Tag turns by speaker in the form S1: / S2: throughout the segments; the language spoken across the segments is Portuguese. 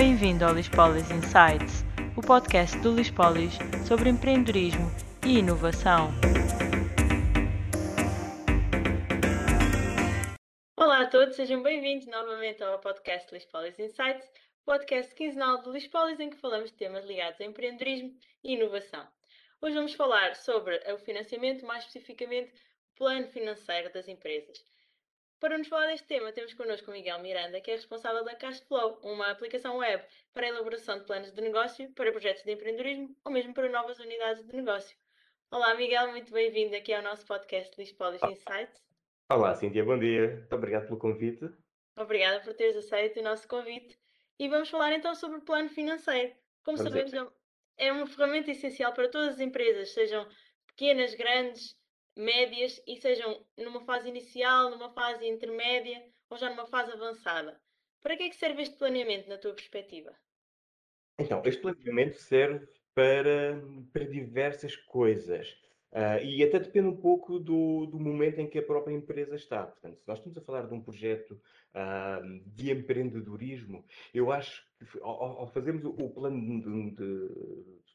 S1: Bem-vindo ao Lispolis Insights, o podcast do Lispolis sobre empreendedorismo e inovação. Olá a todos, sejam bem-vindos novamente ao podcast Lispolis Insights, podcast quinzenal do Lispolis em que falamos de temas ligados a empreendedorismo e inovação. Hoje vamos falar sobre o financiamento, mais especificamente o plano financeiro das empresas. Para nos falar deste tema, temos connosco o Miguel Miranda, que é responsável da Cashflow, uma aplicação web para a elaboração de planos de negócio para projetos de empreendedorismo ou mesmo para novas unidades de negócio. Olá, Miguel, muito bem-vindo aqui ao nosso podcast Lispolis Insights.
S2: Olá, Cíntia, bom dia. Muito obrigado pelo convite.
S1: Obrigada por teres aceito o nosso convite. E vamos falar então sobre o plano financeiro. Como
S2: Vamos
S1: sabemos, é uma ferramenta essencial para todas as empresas, sejam pequenas, grandes, médias e sejam numa fase inicial, numa fase intermédia ou já numa fase avançada. Para que é que serve este planeamento, na tua perspectiva?
S2: Então, este planeamento serve para, para diversas coisas. Ah, e até depende um pouco do, do momento em que a própria empresa está. Portanto, se nós estamos a falar de um projeto ah, de empreendedorismo, eu acho que ao, ao fazermos o, plano de- de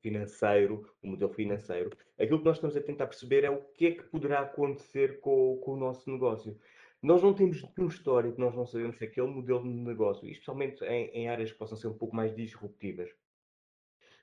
S2: financeiro, o modelo financeiro, aquilo que nós estamos a tentar perceber é o que é que poderá acontecer com, com o nosso negócio. Nós não temos nenhum histórico, nós não sabemos se aquele modelo de negócio, especialmente em, em áreas que possam ser um pouco mais disruptivas,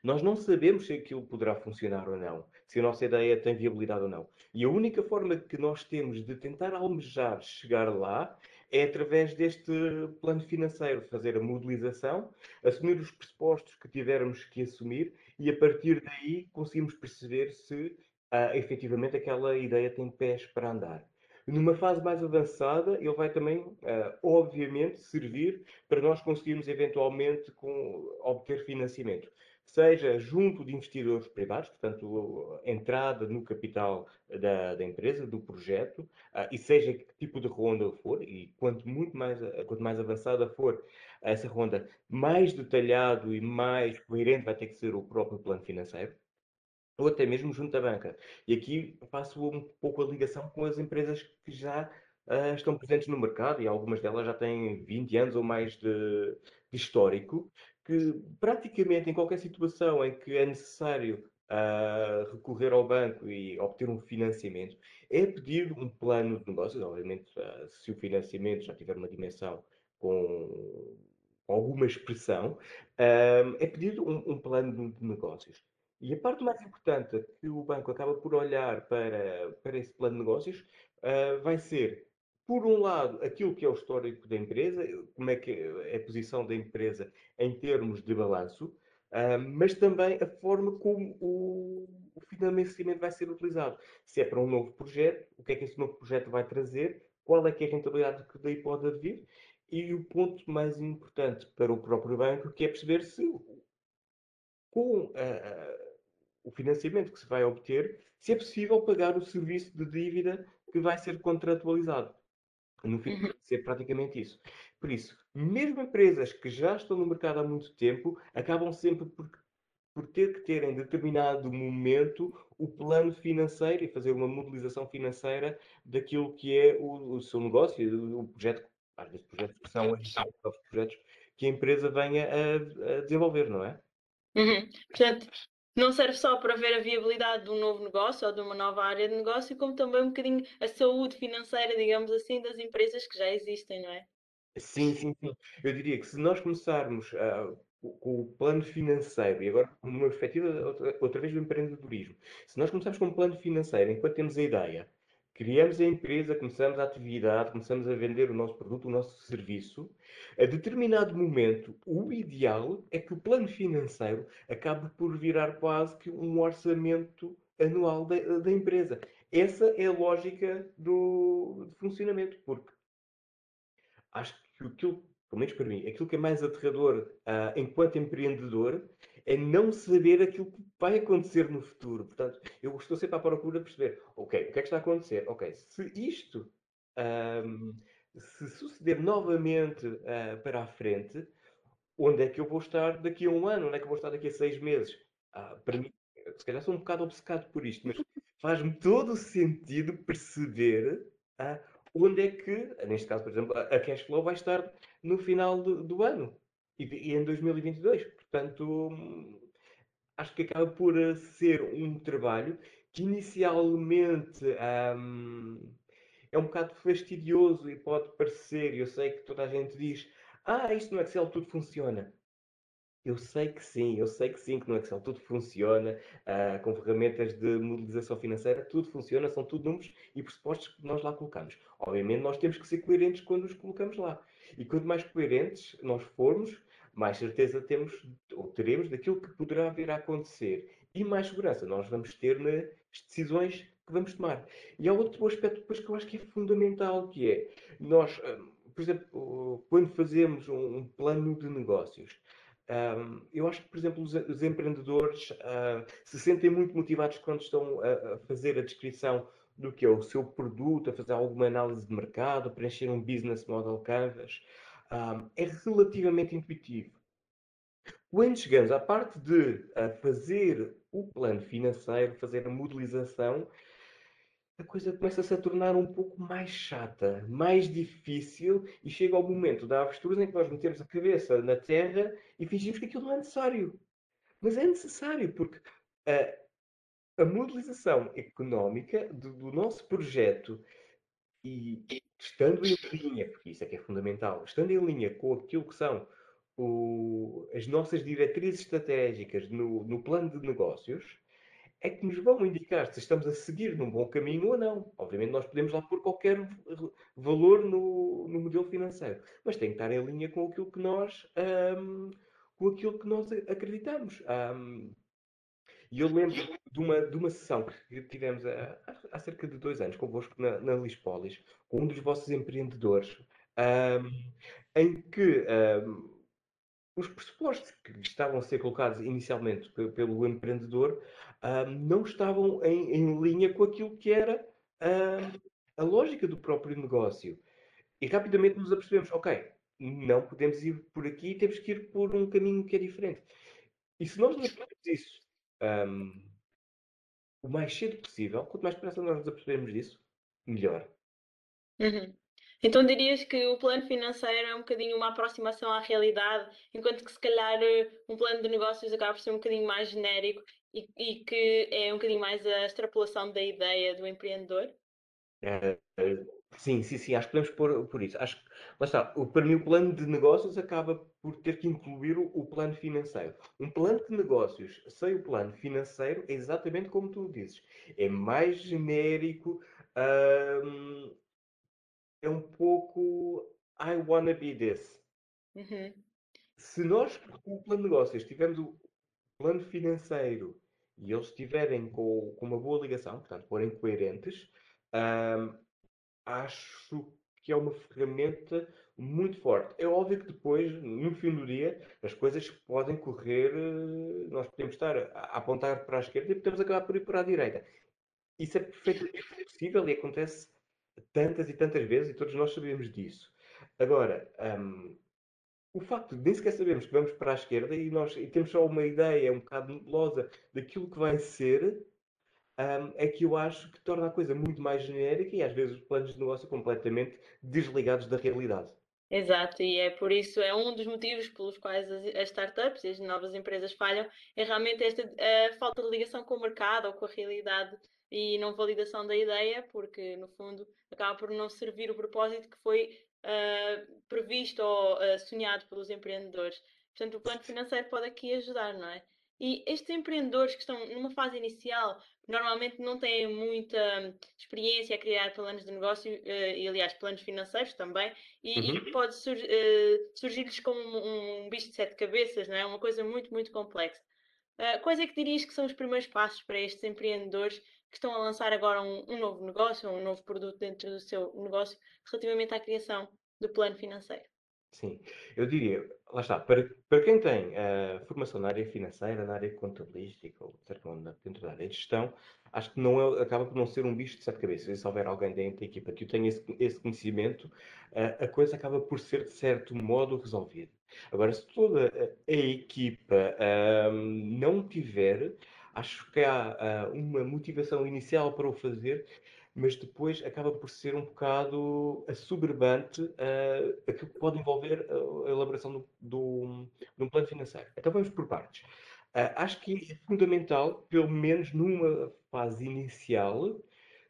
S2: nós não sabemos se aquilo poderá funcionar ou não, se a nossa ideia tem viabilidade ou não. E a única forma que nós temos de tentar almejar chegar lá é através deste plano financeiro, fazer a modelização, assumir os pressupostos que tivermos que assumir e a partir daí conseguimos perceber se ah, efetivamente aquela ideia tem pés para andar. Numa fase mais avançada, ele vai também, ah, obviamente, servir para nós conseguirmos eventualmente com- obter financiamento seja junto de investidores privados, portanto, entrada no capital da, da empresa, do projeto, ah, e seja que tipo de ronda for, e quanto, muito mais, quanto mais avançada for essa ronda, mais detalhado e mais coerente vai ter que ser o próprio plano financeiro, ou até mesmo junto da banca. E aqui faço um pouco a ligação com as empresas que já ah, estão presentes no mercado, e algumas delas já têm 20 anos ou mais de, de histórico, que praticamente em qualquer situação em que é necessário ah, recorrer ao banco e obter um financiamento, é pedido um plano de negócios. Obviamente, ah, se o financiamento já tiver uma dimensão com alguma expressão, ah, é pedido um, um plano de negócios. E a parte mais importante que o banco acaba por olhar para, para esse plano de negócios ah, vai ser por um lado, aquilo que é o histórico da empresa, como é que é a posição da empresa em termos de balanço, ah, mas também a forma como o, o financiamento vai ser utilizado. Se é para um novo projeto, o que é que esse novo projeto vai trazer, qual é que é a rentabilidade que daí pode advir, e o ponto mais importante para o próprio banco, que é perceber se com ah, o financiamento que se vai obter, se é possível pagar o serviço de dívida que vai ser contratualizado. No fim,
S1: Uhum.
S2: ser praticamente isso. Por isso, mesmo empresas que já estão no mercado há muito tempo, acabam sempre por, por ter que ter em determinado momento o plano financeiro e fazer uma modelização financeira daquilo que é o, o seu negócio, o projeto, às vezes projetos que são projetos que a empresa venha a, a desenvolver, não é?
S1: Uhum. Portanto, não serve só para ver a viabilidade de um novo negócio ou de uma nova área de negócio, como também um bocadinho a saúde financeira, digamos assim, das empresas que já existem, não é?
S2: Sim, sim, sim. Eu diria que se nós começarmos co- com o plano financeiro, e agora numa perspectiva outra, outra vez do empreendedorismo, se nós começarmos com um plano financeiro, enquanto temos a ideia, criamos a empresa, começamos a atividade, começamos a vender o nosso produto, o nosso serviço, a determinado momento, o ideal é que o plano financeiro acabe por virar quase que um orçamento anual da, da empresa. Essa é a lógica do, de funcionamento, porque acho que aquilo, pelo menos para mim, aquilo que é mais aterrador ah, enquanto empreendedor é não saber aquilo que vai acontecer no futuro. Portanto, eu estou sempre à procura de perceber, ok, o que é que está a acontecer? Ok, se isto ahm, se suceder novamente ah, para a frente, onde é que eu vou estar daqui a um ano? Onde é que eu vou estar daqui a seis meses? Ah, para mim, se calhar sou um bocado obcecado por isto, mas faz-me todo o sentido perceber ah, onde é que, neste caso, por exemplo, a a cash flow vai estar no final do, do ano. e em 2022. Portanto, acho que acaba por eh, ser um trabalho que inicialmente um, é um bocado fastidioso e pode parecer, eu sei que toda a gente diz, ah, isto no Excel tudo funciona. Eu sei que sim, eu sei que sim, que no Excel tudo funciona, uh, com ferramentas de modelização financeira, tudo funciona, são tudo números e pressupostos que nós lá colocamos. Obviamente, nós temos que ser coerentes quando os colocamos lá. E quanto mais coerentes nós formos, mais certeza temos ou teremos daquilo que poderá vir a acontecer e mais segurança nós vamos ter nas decisões que vamos tomar. E há outro aspecto depois que eu acho que é fundamental, que é nós, hum, por exemplo, quando fazemos um plano de negócios, hum, eu acho que, por exemplo, os, empreendedores hum, se sentem muito motivados quando estão a, fazer a descrição do que é o seu produto, a fazer alguma análise de mercado, a preencher um business model canvas um, é relativamente intuitivo. Quando chegamos à parte de fazer o plano financeiro, fazer a modelização, a coisa começa-se a tornar um pouco mais chata, mais difícil, e chega ao momento da avestruz em que nós metemos a cabeça na terra e fingimos que aquilo não é necessário. Mas é necessário, porque a, a modelização económica do, do nosso projeto e estando em linha, porque isso é que é fundamental, estando em linha com aquilo que são o, as nossas diretrizes estratégicas no, no plano de negócios, é que nos vão indicar se estamos a seguir num bom caminho ou não. Obviamente, nós podemos lá pôr qualquer valor no, no modelo financeiro, mas tem que estar em linha com aquilo que nós, um, com aquilo que nós acreditamos. Um, e eu lembro de uma, de uma sessão que tivemos há, há cerca de dois anos convosco na, na Lispolis, com um dos vossos empreendedores, um, em que um, os pressupostos que estavam a ser colocados inicialmente pelo empreendedor um, não estavam em, em, linha com aquilo que era a lógica do próprio negócio. E rapidamente nos apercebemos, ok, não podemos ir por aqui, temos que ir por um caminho que é diferente. E se nós não fazemos isso um, o mais cedo possível. Quanto mais depressa nós nos apercebemos disso, melhor.
S1: Uhum. Então dirias que o plano financeiro é um bocadinho uma aproximação à realidade, enquanto que se calhar eh, um plano de negócios acaba por ser um bocadinho mais genérico e, e que é um bocadinho mais a extrapolação da ideia do empreendedor?
S2: É, Sim, sim, sim, acho que podemos pôr por isso. Acho que, lá está, o, para mim o plano de negócios acaba por ter que incluir o, o plano financeiro. Um plano de negócios sem o plano financeiro é exatamente como tu dizes. É mais genérico, hum, é um pouco I wanna be this.
S1: Uhum.
S2: Se nós, com o plano de negócios, tivermos o plano financeiro e eles estiverem com, com uma boa ligação, portanto, forem coerentes, hum, acho que é uma ferramenta muito forte. É óbvio que depois, no fim do dia, as coisas podem correr, eh, nós podemos estar a apontar para a esquerda e podemos acabar por ir para a direita. Isso é perfeitamente possível e acontece tantas e tantas vezes e todos nós sabemos disso. Agora, um, o facto de nem sequer sabermos que vamos para a esquerda e nós e temos só uma ideia um bocado nebulosa daquilo que vai ser, um, é que eu acho que torna a coisa muito mais genérica e às vezes os planos de negócio completamente desligados da realidade.
S1: Exato, e é por isso, é um dos motivos pelos quais as, as startups e as novas empresas falham, é realmente esta falta de ligação com o mercado ou com a realidade e não validação da ideia, porque no fundo acaba por não servir o propósito que foi uh, previsto ou uh, sonhado pelos empreendedores. Portanto, o plano financeiro pode aqui ajudar, não é? E estes empreendedores que estão numa fase inicial, normalmente não têm muita experiência a criar planos de negócio uh, e, aliás, planos financeiros também, e, uhum. e pode sur uh, surgir-lhes como um, um, bicho de sete cabeças, não é? Uma coisa muito, muito complexa. Uh, quais é que dirias que são os primeiros passos para estes empreendedores que estão a lançar agora um, um novo negócio, um novo produto dentro do seu negócio, relativamente à criação do plano financeiro?
S2: Sim, eu diria, lá está, para, para quem tem uh, formação na área financeira, na área contabilística, ou dentro da área de gestão, acho que não é, acaba por não ser um bicho de sete cabeças. Se houver alguém dentro da equipa que tenha esse, esse conhecimento, uh, a coisa acaba por ser, de certo modo, resolvida. Agora, se toda a, a equipa uh, não tiver, acho que há uma motivação inicial para o fazer, mas depois acaba por ser um bocado assoberbante uh, aquilo que pode envolver a elaboração do, do, de um plano financeiro. Então vamos por partes. Uh, acho que é fundamental, pelo menos numa fase inicial,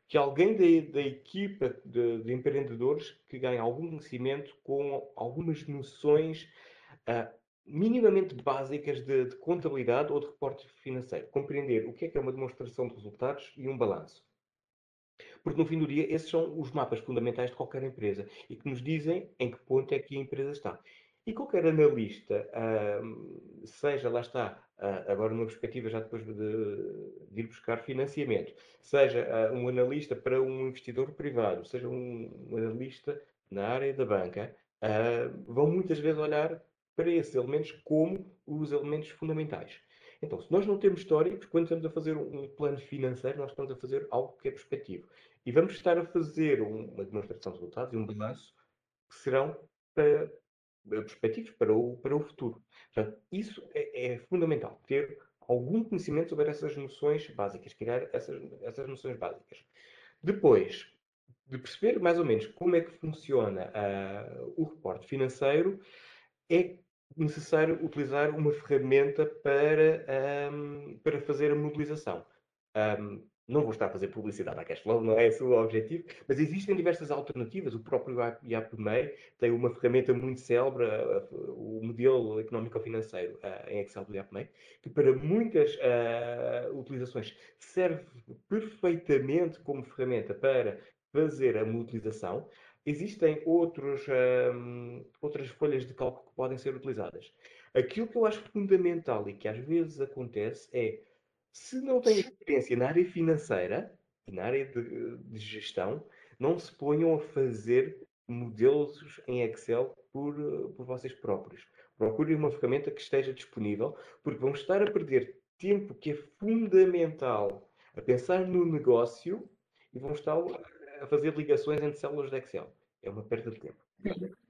S2: que alguém da, da equipa de, de, empreendedores que ganhe algum conhecimento com algumas noções uh, minimamente básicas de, de, contabilidade ou de reporte financeiro. Compreender o que é que é uma demonstração de resultados e um balanço. Porque no fim do dia, esses são os mapas fundamentais de qualquer empresa e que nos dizem em que ponto é que a empresa está. E qualquer analista, uh, seja, lá está, uh, agora numa perspectiva já depois de, de ir buscar financiamento, seja uh, um analista para um investidor privado, seja um, um analista na área da banca, vão muitas vezes olhar para esses elementos como os elementos fundamentais. Então, se nós não temos históricos, quando estamos a fazer um plano financeiro, nós estamos a fazer algo que é perspectivo. E vamos estar a fazer uma demonstração de resultados e um balanço que serão para, perspectivos para o, para o futuro. Portanto, isso é, é, fundamental, ter algum conhecimento sobre essas noções básicas, criar essas, essas noções básicas. Depois de perceber mais ou menos como é que funciona uh, o reporte financeiro, é necessário utilizar uma ferramenta para, um, para fazer a mobilização. Um, não vou estar a fazer publicidade à Cashflow, não é esse o objetivo, mas existem diversas alternativas. O próprio IAPMEI tem uma ferramenta muito célebre, o modelo económico-financeiro em Excel do IAPMEI, que para muitas uh, utilizações serve perfeitamente como ferramenta para fazer a modelização. Existem outros, um, outras folhas de cálculo que podem ser utilizadas. Aquilo que eu acho fundamental e que às vezes acontece é, se não tem experiência na área financeira e na área de, de gestão, não se ponham a fazer modelos em Excel por, por vocês próprios. Procurem uma ferramenta que esteja disponível, porque vão estar a perder tempo que é fundamental a pensar no negócio e vão estar a fazer ligações entre células de Excel. É uma perda de tempo.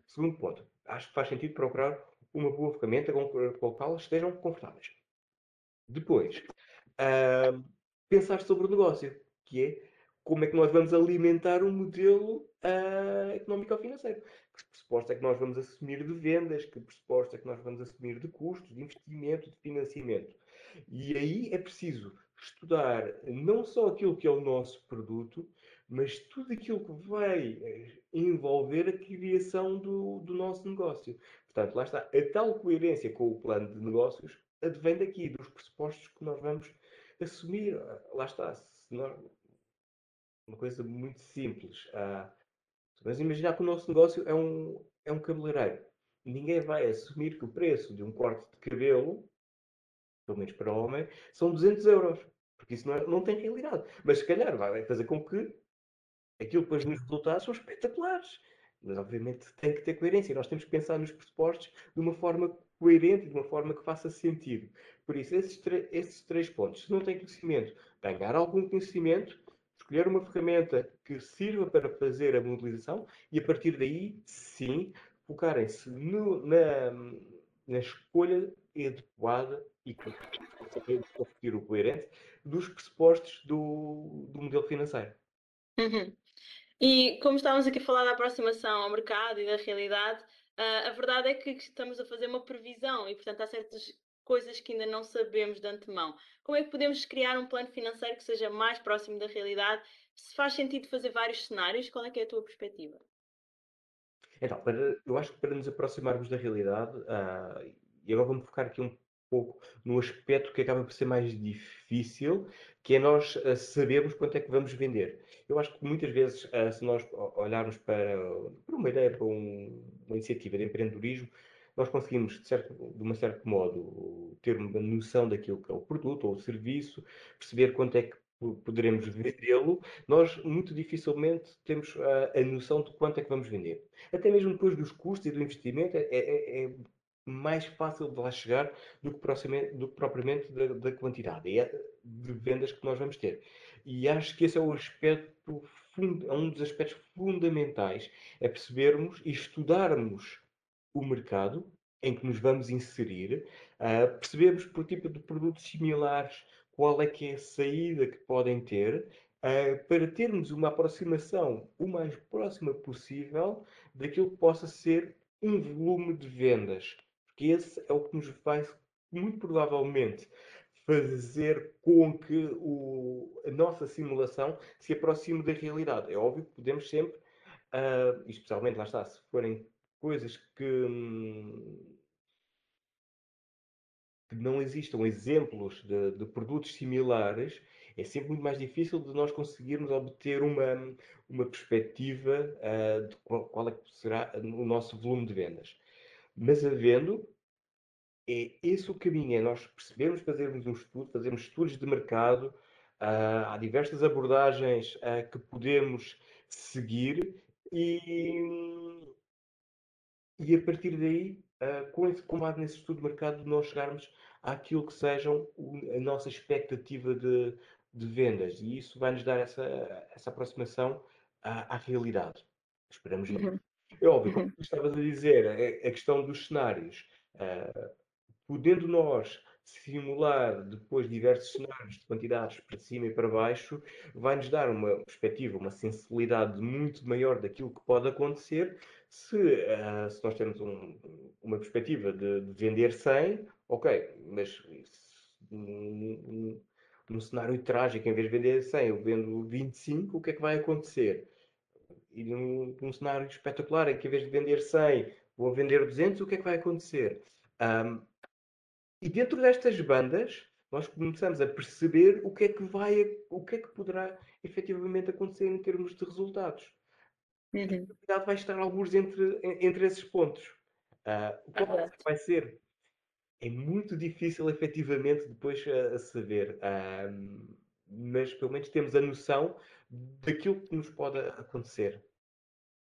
S2: Segundo ponto, acho que faz sentido procurar uma boa ferramenta com a qual estejam confortáveis. Depois, uh, pensar sobre o negócio, que é como é que nós vamos alimentar um modelo uh, económico-financeiro. Que pressuposto é que nós vamos assumir de vendas, que pressuposto é que nós vamos assumir de custos, de investimento, de financiamento. E aí é preciso estudar não só aquilo que é o nosso produto, mas tudo aquilo que vai eh, envolver a criação do, do nosso negócio. Portanto, lá está, a tal coerência com o plano de negócios advém daqui, dos pressupostos que nós vamos assumir. Lá está, nós, uma coisa muito simples. Ah, mas imaginar que o nosso negócio é um, é um cabeleireiro. Ninguém vai assumir que o preço de um corte de cabelo, pelo menos para homem, são 200 euros. Porque isso não, é, não tem realidade. Mas se calhar vai fazer com que aquilo depois nos resultados são espetaculares. Mas, obviamente, tem que ter coerência. Nós temos que pensar nos pressupostos de uma forma coerente, de uma forma que faça sentido. Por isso, esses, esses três pontos. Se não tem conhecimento, ganhar algum conhecimento, escolher uma ferramenta que sirva para fazer a modelização e, a partir daí, sim, focarem-se na, na escolha adequada e conseguir o coerente dos pressupostos do, do modelo financeiro.
S1: Uhum. E como estávamos aqui a falar da aproximação ao mercado e da realidade, uh, a verdade é que estamos a fazer uma previsão e, portanto, há certas coisas que ainda não sabemos de antemão. Como é que podemos criar um plano financeiro que seja mais próximo da realidade? Se faz sentido fazer vários cenários, qual é que é a tua perspectiva?
S2: Então, para, eu acho que para nos aproximarmos da realidade, uh, e agora vamos focar aqui um pouco no aspecto que acaba por ser mais difícil, que é nós uh, sabermos quanto é que vamos vender. Eu acho que muitas vezes, uh, se nós olharmos para, para uma ideia, para um, uma iniciativa de empreendedorismo, nós conseguimos, de, certo, de um certo modo, ter uma noção daquilo que é o produto ou o serviço, perceber quanto é que poderemos vendê-lo, nós muito dificilmente temos a, a, noção de quanto é que vamos vender. Até mesmo depois dos custos e do investimento, é, é, é mais fácil de lá chegar do que, do que propriamente da, da quantidade é de vendas que nós vamos ter. E acho que esse é o aspecto, é um dos aspectos fundamentais, é percebermos e estudarmos o mercado em que nos vamos inserir, uh, percebermos por tipo de produtos similares qual é que é a saída que podem ter uh, para termos uma aproximação o mais próxima possível daquilo que possa ser um volume de vendas. Porque esse é o que nos vai, muito provavelmente, fazer com que o, a nossa simulação se aproxime da realidade. É óbvio que podemos sempre, uh, especialmente lá está, se forem coisas que, que não existam exemplos de, de, produtos similares, é sempre muito mais difícil de nós conseguirmos obter uma, uma perspectiva uh, de qual, qual, é que será o nosso volume de vendas. Mas havendo, é esse o caminho, é nós percebermos, fazermos um estudo, fazermos estudos de mercado, uh, há diversas abordagens uh, que podemos seguir e, e a partir daí, uh, com, esse, com base nesse estudo de mercado, nós chegarmos àquilo que sejam a nossa expectativa de, de vendas e isso vai-nos dar essa, essa aproximação à, à realidade. Esperamos uhum. É óbvio, como uhum. estavas a dizer, a, a questão dos cenários. Uh, podendo nós simular depois diversos cenários de quantidades para cima e para baixo, vai-nos dar uma perspectiva, uma sensibilidade muito maior daquilo que pode acontecer se, uh, se nós temos um, uma perspectiva de, de, vender 100, ok, mas num, num cenário trágico, em vez de vender 100, eu vendo 25, o que é que vai acontecer? E num, num cenário espetacular, em que em vez de vender 100, vou vender 200, o que é que vai acontecer? Um, e dentro destas bandas, nós começamos a perceber o que é que vai, o que é que poderá efetivamente acontecer em termos de resultados. Uhum. A vai estar alguns entre, entre esses pontos. Uh, qual é vai ser? É muito difícil efetivamente depois a, a saber. Uh, mas pelo menos temos a noção daquilo que nos pode acontecer.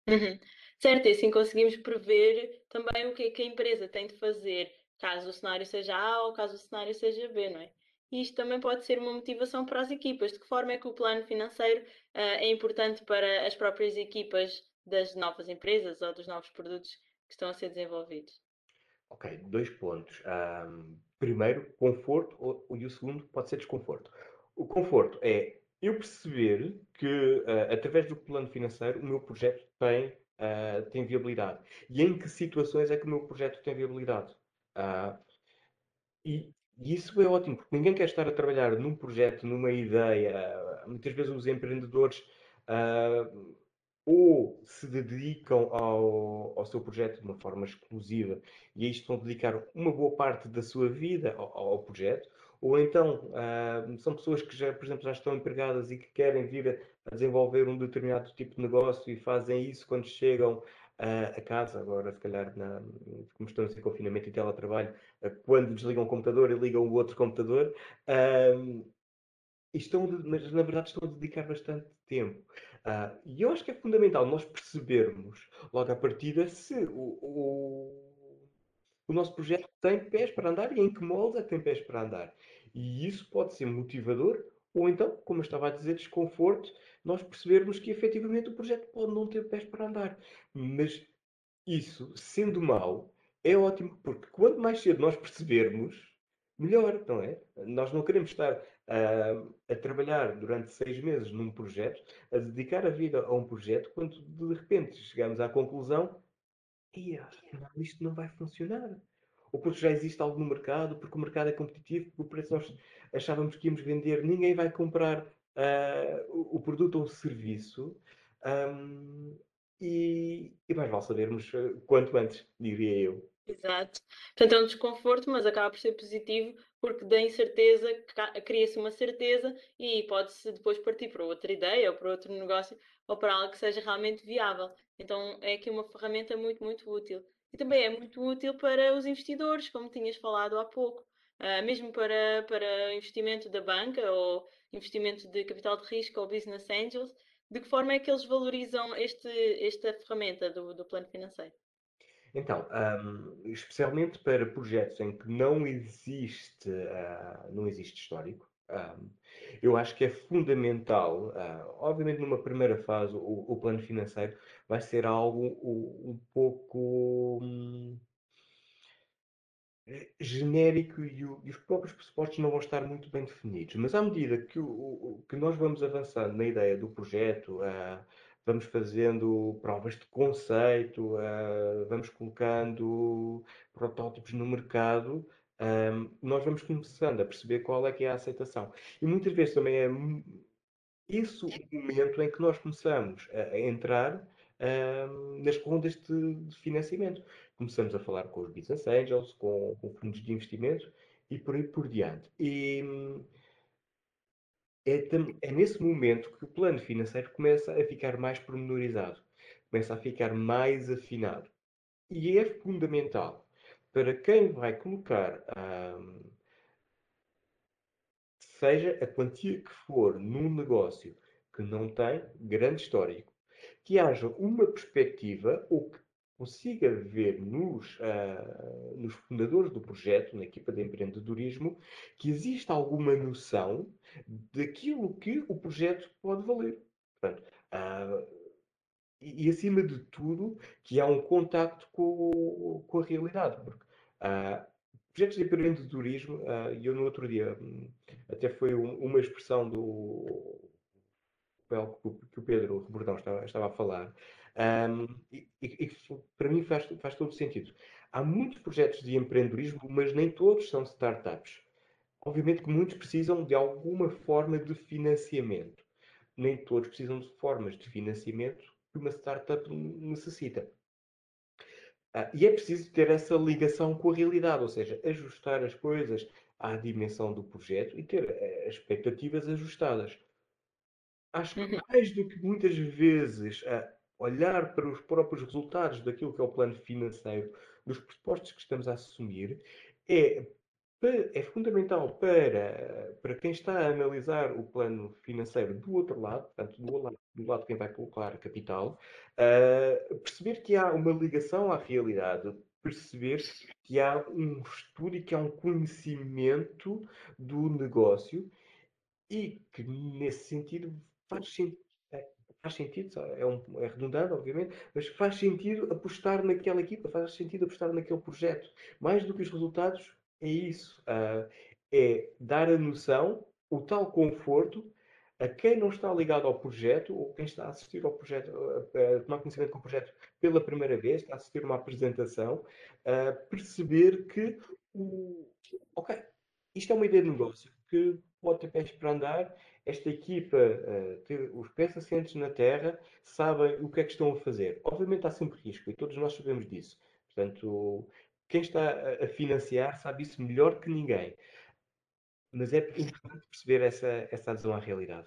S1: Uhum. Certo, e assim conseguimos prever também o que é que a empresa tem de fazer caso o cenário seja A ou caso o cenário seja B, não é? E isto também pode ser uma motivação para as equipas. De que forma é que o plano financeiro uh, é importante para as próprias equipas das novas empresas ou dos novos produtos que estão a ser desenvolvidos?
S2: Ok, dois pontos. Um, primeiro, conforto, e o segundo pode ser desconforto. O conforto é eu perceber que, uh, através do plano financeiro, o meu projeto tem, uh, tem viabilidade. E em que situações é que o meu projeto tem viabilidade? Uh, e, e, isso é ótimo, porque ninguém quer estar a trabalhar num projeto, numa ideia. Muitas vezes os empreendedores uh, ou se dedicam ao, ao seu projeto de uma forma exclusiva e aí estão a dedicar uma boa parte da sua vida ao, ao projeto, ou então uh, são pessoas que já, por exemplo, já estão empregadas e que querem vir a, desenvolver um determinado tipo de negócio e fazem isso quando chegam a casa, agora se calhar, na, como estamos em confinamento e teletrabalho, uh, quando desligam o computador e ligam o outro computador, estão, mas na verdade estão a dedicar bastante tempo. Uh, e eu acho que é fundamental nós percebermos, logo à partida, se o, o, o nosso projeto tem pés para andar e em que molde é que tem pés para andar. E isso pode ser motivador, ou então, como eu estava a dizer, desconforto, nós percebermos que efetivamente o projeto pode não ter pés para andar. Mas isso, sendo mau, é ótimo, porque quanto mais cedo nós percebermos, melhor, não é? Nós não queremos estar uh, a trabalhar durante seis meses num projeto, a dedicar a vida a um projeto, quando de repente chegamos à conclusão isto não vai funcionar. Ou porque já existe algo no mercado, porque o mercado é competitivo, porque o preço nós achávamos que íamos vender, ninguém vai comprar uh, o, o, produto ou o serviço. Um, e, e mais vale sabermos ah, quanto antes, diria eu.
S1: Exato. Portanto, é um desconforto, mas acaba por ser positivo porque da incerteza cria-se uma certeza e pode-se depois partir para outra ideia ou para outro negócio ou para algo que seja realmente viável. Então é aqui uma ferramenta muito, muito útil. E também é muito útil para os investidores, como tinhas falado há pouco, uh, mesmo para, para investimento da banca ou investimento de capital de risco ou business angels, de que forma é que eles valorizam este, esta ferramenta do, do plano financeiro?
S2: Então, um, especialmente para projetos em que não existe, uh, não existe histórico, eu acho que é fundamental, uh, obviamente numa primeira fase, o, o, plano financeiro vai ser algo um, um pouco. Um, genérico e, o, e, os próprios pressupostos não vão estar muito bem definidos. Mas à medida que, o, que nós vamos avançando na ideia do projeto, uh, vamos fazendo provas de conceito, uh, vamos colocando protótipos no mercado, um, nós vamos começando a perceber qual é que é a aceitação. E muitas vezes também é isso o momento em que nós começamos a, entrar um, nas rondas de, de, financiamento. Começamos a falar com os business angels, com, com fundos de investimento e por aí por diante. E é, é nesse momento que o plano financeiro começa a ficar mais pormenorizado, começa a ficar mais afinado. E é fundamental para quem vai colocar, seja a quantia que for, num negócio que não tem grande histórico, que haja uma perspectiva ou que consiga ver nos, uh, nos fundadores do projeto, na equipa de empreendedorismo, que existe alguma noção daquilo que o projeto pode valer. Portanto, uh, e, e, acima de tudo, que há um contacto com, com a realidade. Porque uh, projetos de empreendedorismo, e eu no outro dia, hum, até foi um, uma expressão do que o Pedro Rebordão estava, estava a falar, um, e, e, para mim faz, faz todo sentido. Há muitos projetos de empreendedorismo, mas nem todos são startups. Obviamente que muitos precisam de alguma forma de financiamento. Nem todos precisam de formas de financiamento que uma startup necessita. Ah, e é preciso ter essa ligação com a realidade, ou seja, ajustar as coisas à dimensão do projeto e ter uh, expectativas ajustadas. Acho que uhum. mais do que muitas vezes uh, olhar para os próprios resultados daquilo que é o plano financeiro, dos pressupostos que estamos a assumir, é, é fundamental para, para quem está a analisar o plano financeiro do outro lado, portanto, do lado, do lado de quem vai colocar capital, uh, perceber que há uma ligação à realidade, perceber que há um estudo e que há um conhecimento do negócio e que, nesse sentido, faz sentido faz sentido, é, um, é redundante, obviamente, mas faz sentido apostar naquela equipa, faz sentido apostar naquele projeto. Mais do que os resultados, é isso. Uh, é dar a noção, o tal conforto, a quem não está ligado ao projeto, ou quem está a assistir ao projeto, a, a tomar conhecimento com o projeto pela primeira vez, está a assistir uma apresentação, uh, perceber que, o, ok, isto é uma ideia de negócio que pode ter pés para andar esta equipa, uh, os pés assentes na terra, sabem o que é que estão a fazer. Obviamente há sempre risco e todos nós sabemos disso. Portanto, quem está a, financiar sabe isso melhor que ninguém. Mas é importante perceber essa, essa adesão à realidade.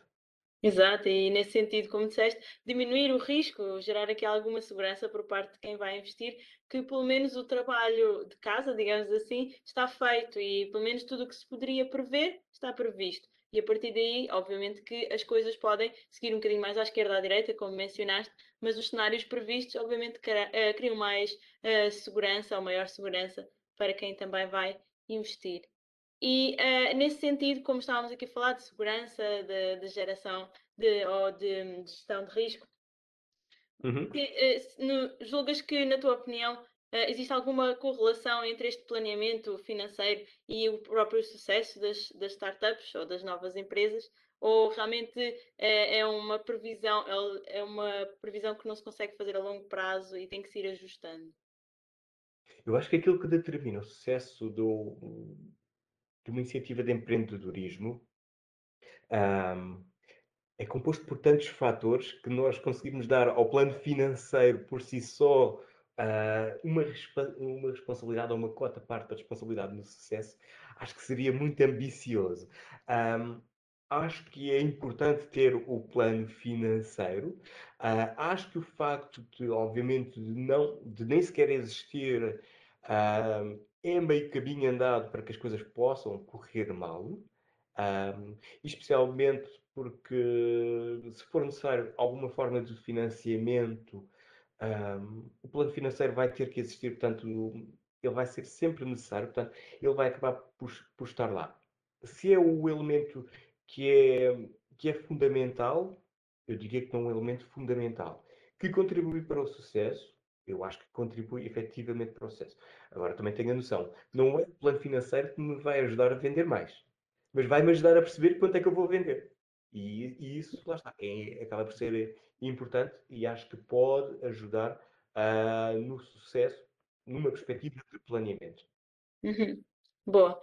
S1: Exato, e nesse sentido, como disseste, diminuir o risco, gerar aqui alguma segurança por parte de quem vai investir, que pelo menos o trabalho de casa, digamos assim, está feito e pelo menos tudo o que se poderia prever está previsto e a partir daí, obviamente, que as coisas podem seguir um bocadinho mais à esquerda ou à direita, como mencionaste, mas os cenários previstos, obviamente, eh, criam mais uh, segurança ou maior segurança para quem também vai investir. E uh, nesse sentido, como estávamos aqui a falar de segurança, de, de geração de, ou de, de gestão de risco, uhum. que, uh, no, julgas que, na tua opinião, Uh, existe alguma correlação entre este planeamento financeiro e o próprio sucesso das, das startups ou das novas empresas? Ou realmente é, é, uma previsão, é, é uma previsão que não se consegue fazer a longo prazo e tem que se ir ajustando?
S2: Eu acho que aquilo que determina o sucesso do, de uma iniciativa de empreendedorismo um, é composto por tantos fatores que nós conseguimos dar ao plano financeiro por si só uh, uma, uma responsabilidade ou uma cota parte da responsabilidade no sucesso, acho que seria muito ambicioso. Um, acho que é importante ter o plano financeiro. Uh, acho que o facto de, obviamente, de, não, de nem sequer existir uh, é meio caminho andado para que as coisas possam correr mal. Especialmente porque se for necessário alguma forma de financiamento um, o plano financeiro vai ter que existir, portanto, ele vai ser sempre necessário, portanto, ele vai acabar por, por estar lá. Se é o elemento que é, que é fundamental, eu diria que é um elemento fundamental, que contribui para o sucesso, eu acho que contribui efetivamente para o sucesso. Agora, também tenho a noção, não é o plano financeiro que me vai ajudar a vender mais, mas vai-me ajudar a perceber quanto é que eu vou vender. E, e isso, lá está, é, acaba por ser importante e acho que pode ajudar uh, no sucesso numa perspectiva de planeamento.
S1: Uhum. Boa.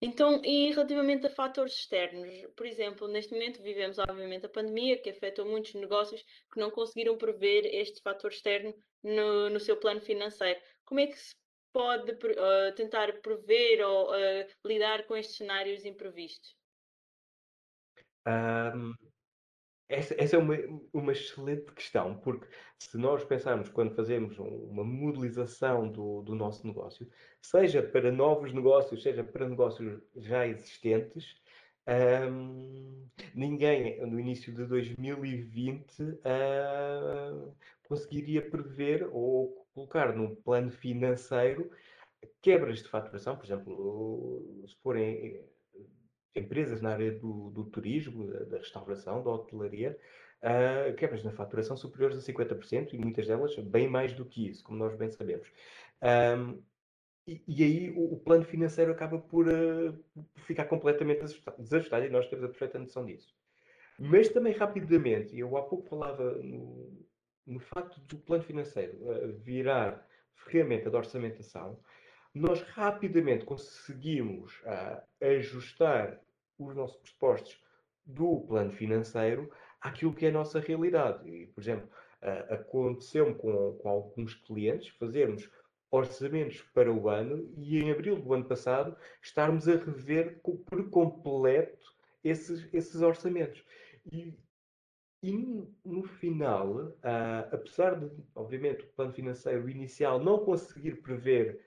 S1: Então, e relativamente a fatores externos, por exemplo, neste momento vivemos obviamente a pandemia que afetou muitos negócios que não conseguiram prever este fator externo no, no seu plano financeiro. Como é que se pode uh, tentar prever ou uh, lidar com estes cenários imprevistos?
S2: Essa, essa, é uma, uma excelente questão, porque se nós pensarmos quando fazemos uma modelização do, do nosso negócio, seja para novos negócios, seja para negócios já existentes, ninguém no início de 2020 uh, conseguiria prever ou colocar num plano financeiro quebras de faturação, por exemplo, se forem empresas na área do, do turismo, da, restauração, da hotelaria, uh, quebras na faturação superiores a 50% e muitas delas bem mais do que isso, como nós bem sabemos. Um, e, e, aí o, o, plano financeiro acaba por, uh, ficar completamente desajustado e nós temos a perfeita noção disso. Mas também rapidamente, eu há pouco falava no, no facto do plano financeiro uh, virar ferramenta de orçamentação, nós rapidamente conseguimos uh, ajustar os nossos pressupostos do plano financeiro àquilo que é a nossa realidade. E, por exemplo, uh, aconteceu-me com, com alguns clientes fazermos orçamentos para o ano e em abril do ano passado estarmos a rever por completo esses, esses orçamentos. E, e no final, uh, apesar de, obviamente, o plano financeiro inicial não conseguir prever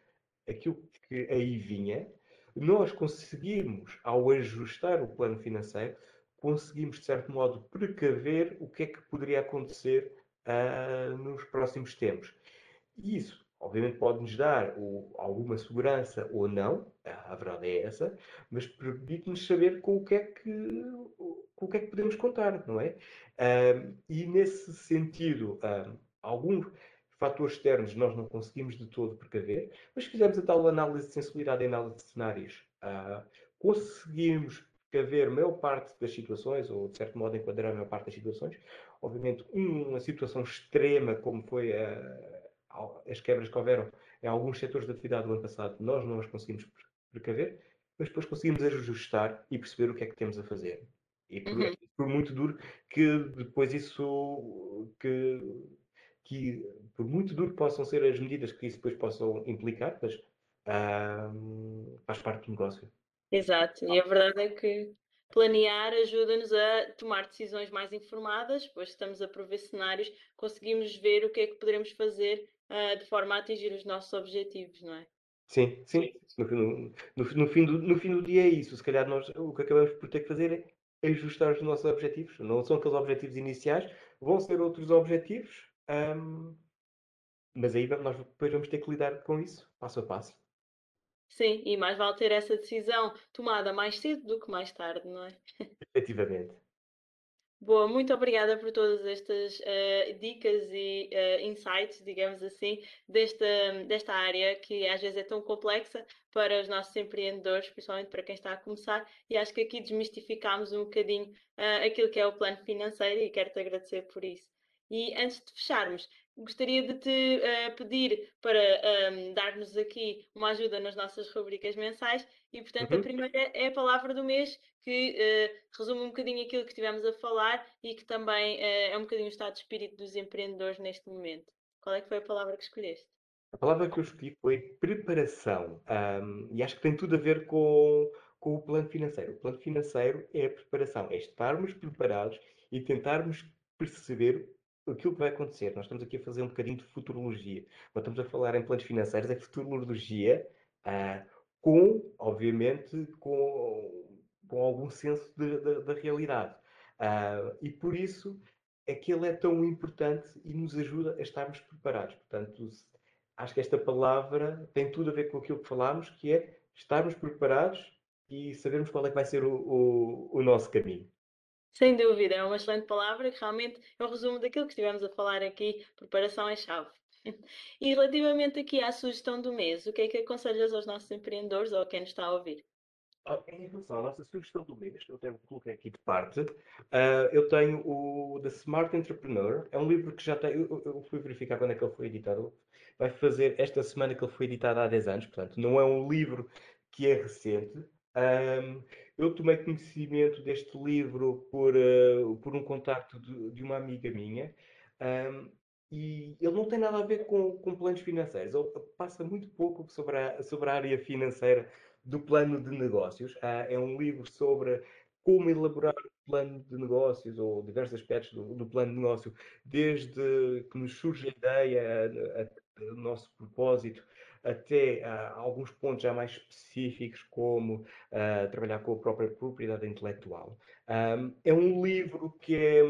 S2: aquilo que aí vinha, nós conseguimos, ao ajustar o plano financeiro, conseguimos, de certo modo, precaver o que é que poderia acontecer uh, nos próximos tempos. E isso, obviamente, pode-nos dar o, alguma segurança ou não, a verdade é essa, mas permite-nos saber com o que é que, com o que, é que podemos contar, não é? Uh, e nesse sentido, uh, alguns fatores externos nós não conseguimos de todo precaver, mas fizemos a tal análise de sensibilidade e análise de cenários. Uh, conseguimos precaver a maior parte das situações, ou de certo modo enquadrar a maior parte das situações. Obviamente, uma situação extrema como foi a, as quebras que houveram em alguns setores de atividade do ano passado, nós não as conseguimos precaver, mas depois conseguimos ajustar e perceber o que é que temos a fazer. E por, uhum. por muito duro que depois isso que que, por muito duro que possam ser as medidas que isso depois possam implicar, mas uh, faz parte do negócio.
S1: Exato, e a verdade é que planear ajuda-nos a tomar decisões mais informadas, pois estamos a prever cenários, conseguimos ver o que é que poderemos fazer uh, de forma a atingir os nossos objetivos, não é?
S2: Sim, sim. No, no, no, fim do, no fim do dia é isso. Se calhar nós o que acabamos por ter que fazer é ajustar os nossos objetivos. Não são aqueles objetivos iniciais, vão ser outros objetivos um, mas aí nós depois vamos ter que lidar com isso, passo a passo.
S1: Sim, e mais vale ter essa decisão tomada mais cedo do que mais tarde, não é?
S2: Efetivamente.
S1: Boa, muito obrigada por todas estas uh, dicas e uh, insights, digamos assim, desta, desta área que às vezes é tão complexa para os nossos empreendedores, principalmente para quem está a começar, e acho que aqui desmistificámos um bocadinho uh, aquilo que é o plano financeiro e quero-te agradecer por isso. E antes de fecharmos, gostaria de te uh, pedir para um, dar-nos aqui uma ajuda nas nossas rubricas mensais e, portanto, uhum. a primeira é a palavra do mês, que uh, resume um bocadinho aquilo que estivemos a falar e que também uh, é um bocadinho o estado de espírito dos empreendedores neste momento. Qual é que foi a palavra que escolheste?
S2: A palavra que eu escolhi foi preparação um, e acho que tem tudo a ver com, com o plano financeiro. O plano financeiro é a preparação, é estarmos preparados e tentarmos perceber aquilo que vai acontecer, nós estamos aqui a fazer um bocadinho de futurologia. Quando estamos a falar em planos financeiros, é futurologia uh, com, obviamente, com, com algum senso da realidade. Uh, e por isso é que ele é tão importante e nos ajuda a estarmos preparados. Portanto, acho que esta palavra tem tudo a ver com aquilo que falámos, que é estarmos preparados e sabermos qual é que vai ser o, o, o nosso caminho.
S1: Sem dúvida, é uma excelente palavra que realmente é um resumo daquilo que estivemos a falar aqui. Preparação é chave. E relativamente aqui à sugestão do mês, o que é que aconselhas aos nossos empreendedores ou a quem nos está a ouvir?
S2: Ah, em relação à nossa sugestão do mês, eu tenho coloquei aqui de parte, uh, eu tenho o The Smart Entrepreneur, é um livro que já tem, eu, eu, fui verificar quando é que ele foi editado, vai fazer esta semana que ele foi editado há 10 anos, portanto não é um livro que é recente. Um, eu tomei conhecimento deste livro por, uh, por um contacto de, de, uma amiga minha, um, e ele não tem nada a ver com, com planos financeiros, ele passa muito pouco sobre a, sobre a área financeira do plano de negócios. Ah, é um livro sobre como elaborar um plano de negócios ou diversos aspectos do, do plano de negócio, desde que nos surge a ideia, o nosso propósito, até uh, alguns pontos já mais específicos, como uh, trabalhar com a própria propriedade intelectual. Um, é um livro que, é,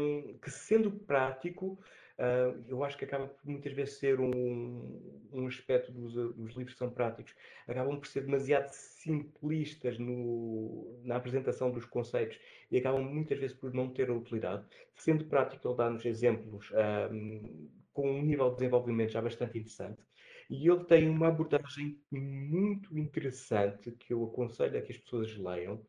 S2: que sendo prático, Uh, eu acho que acaba por muitas vezes ser um, um aspecto dos, dos, livros que são práticos, acabam por ser demasiado simplistas no, na apresentação dos conceitos e acabam muitas vezes por não ter a utilidade. Sendo prático, ele dá-nos exemplos um, com um nível de desenvolvimento já bastante interessante. E ele tem uma abordagem muito interessante que eu aconselho a que as pessoas leiam,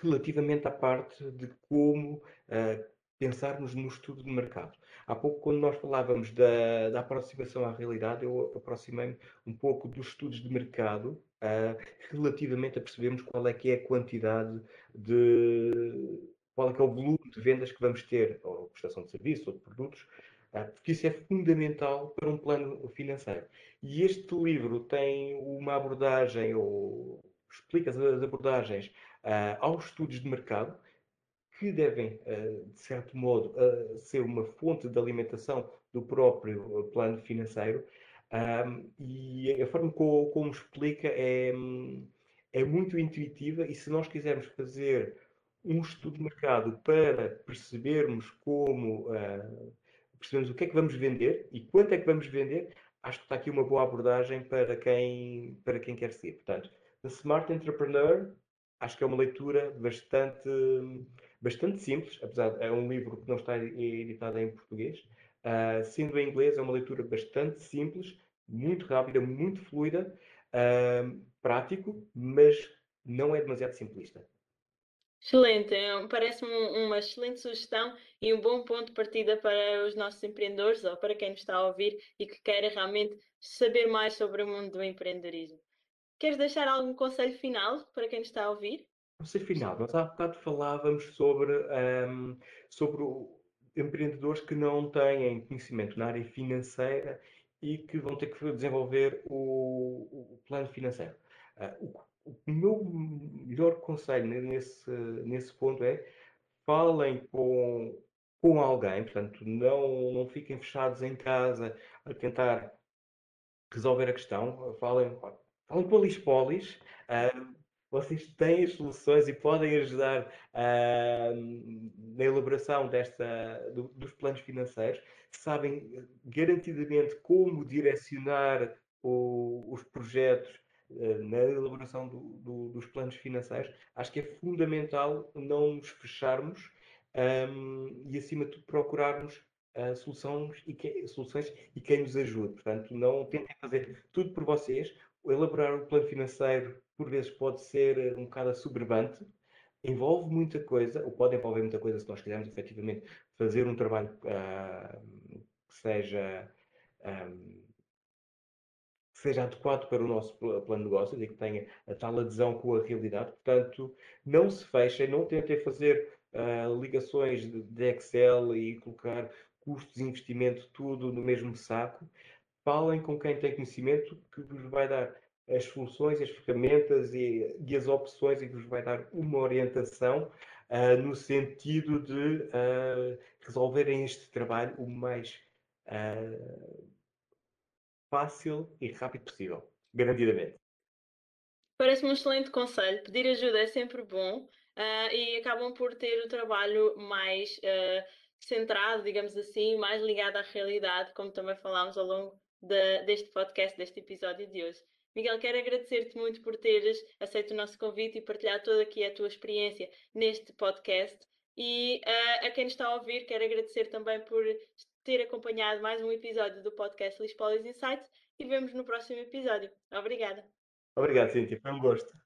S2: relativamente à parte de como uh, pensarmos no estudo de mercado. Há pouco, quando nós falávamos da, da aproximação à realidade, eu aproximei-me um pouco dos estudos de mercado uh, relativamente a percebermos qual é que é a quantidade de. qual é que é o volume de vendas que vamos ter, ou prestação de serviço ou de produtos, porque isso é fundamental para um plano financeiro. E este livro tem uma abordagem, ou explica as abordagens uh, aos estudos de mercado, que devem, eh, de certo modo, eh, ser uma fonte de alimentação do próprio plano financeiro. e a forma como, como explica é, é muito intuitiva e se nós quisermos fazer um estudo de mercado para percebermos como percebermos o que é que vamos vender e quanto é que vamos vender, acho que está aqui uma boa abordagem para quem, para quem quer seguir. Portanto, The Smart Entrepreneur, acho que é uma leitura bastante bastante simples, apesar de é um livro que não está editado em português. Uh, sendo em inglês, é uma leitura bastante simples, muito rápida, muito fluida, uh, prático, mas não é demasiado simplista.
S1: Excelente, é parece-me uma excelente sugestão e um bom ponto de partida para os nossos empreendedores ou para quem nos está a ouvir e que queira realmente saber mais sobre o mundo do empreendedorismo. Queres deixar algum conselho final para quem nos está a ouvir?
S2: Conselho final, nós há bocado falávamos sobre, um, sobre empreendedores que não têm conhecimento na área financeira e que vão ter que desenvolver o, o plano financeiro. Uh, o, o, meu melhor conselho nesse, nesse ponto é falem com, com alguém, portanto, não, não fiquem fechados em casa a tentar resolver a questão, falem, falem com a Lispolis, uh, vocês têm as soluções e podem ajudar uh, na elaboração desta, do, dos planos financeiros, sabem garantidamente como direcionar o, os projetos na elaboração do, do, dos planos financeiros, acho que é fundamental não nos fecharmos um, e, acima de tudo, procurarmos uh, soluções, e que, soluções e quem nos ajude. Portanto, não tentem fazer tudo por vocês. Elaborar o plano financeiro por vezes pode ser eh, um bocado assoberbante, envolve muita coisa, ou pode envolver muita coisa se nós quisermos efetivamente fazer um trabalho uh, que seja. Um, seja adequado para o nosso plano de negócios e que tenha a tal adesão com a realidade. Portanto, não se fechem, não tentem fazer uh, ligações de, Excel e colocar custos investimento tudo no mesmo saco. Falem com quem tem conhecimento que vos vai dar as soluções, as ferramentas e, e as opções e que vos vai dar uma orientação uh, no sentido de uh, resolverem este trabalho o mais uh, fácil e rápido possível, garantidamente.
S1: Parece-me um excelente conselho. Pedir ajuda é sempre bom e acabam por ter o trabalho mais centrado, digamos assim, mais ligado à realidade, como também falámos ao longo de, deste podcast, deste episódio de hoje. Miguel, quero agradecer-te muito por teres aceito o nosso convite e partilhar toda aqui a tua experiência neste podcast. E uh, a quem está a ouvir, quero agradecer também por ter acompanhado mais um episódio do podcast Lispolis Insights e vemos no próximo episódio. Obrigada.
S2: Obrigado, Cíntia. Foi um gosto.